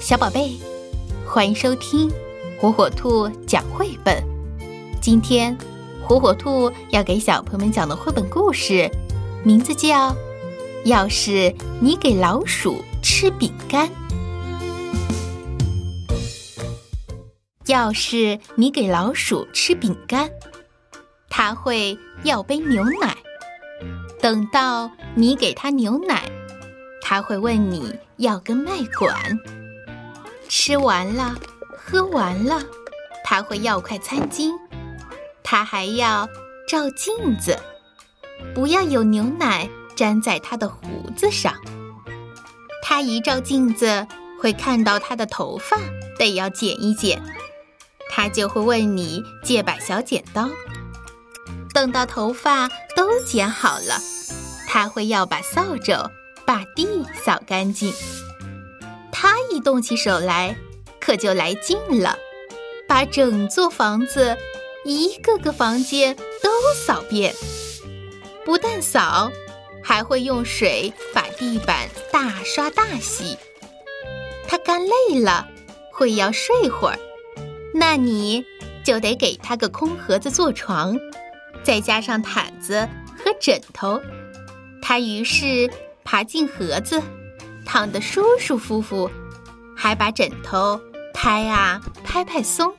小宝贝，欢迎收听火火兔讲绘本。今天，火火兔要给小朋友们讲的绘本故事，名字叫《要是你给老鼠吃饼干》。要是你给老鼠吃饼干，它会要杯牛奶。等到你给它牛奶，它会问你要根麦管。吃完了，喝完了，他会要块餐巾，他还要照镜子，不要有牛奶粘在他的胡子上。他一照镜子，会看到他的头发得要剪一剪，他就会问你借把小剪刀。等到头发都剪好了，他会要把扫帚把地扫干净。他一动起手来，可就来劲了，把整座房子一个个房间都扫遍。不但扫，还会用水把地板大刷大洗。他干累了，会要睡会儿，那你就得给他个空盒子做床，再加上毯子和枕头。他于是爬进盒子。躺得舒舒服服，还把枕头拍啊拍拍松。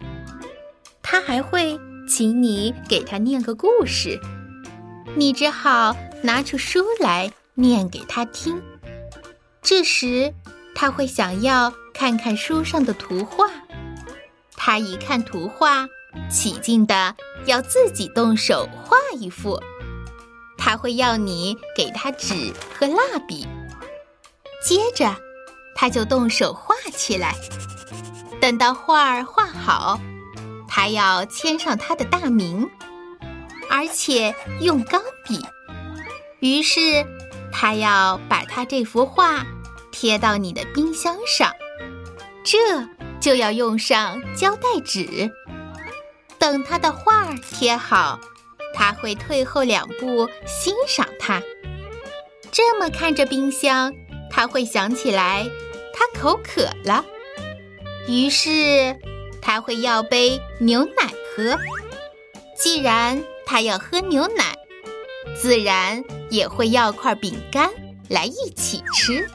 他还会请你给他念个故事，你只好拿出书来念给他听。这时他会想要看看书上的图画，他一看图画，起劲的要自己动手画一幅。他会要你给他纸和蜡笔。接着，他就动手画起来。等到画儿画好，他要签上他的大名，而且用钢笔。于是，他要把他这幅画贴到你的冰箱上，这就要用上胶带纸。等他的画儿贴好，他会退后两步欣赏它。这么看着冰箱。他会想起来，他口渴了，于是他会要杯牛奶喝。既然他要喝牛奶，自然也会要块饼干来一起吃。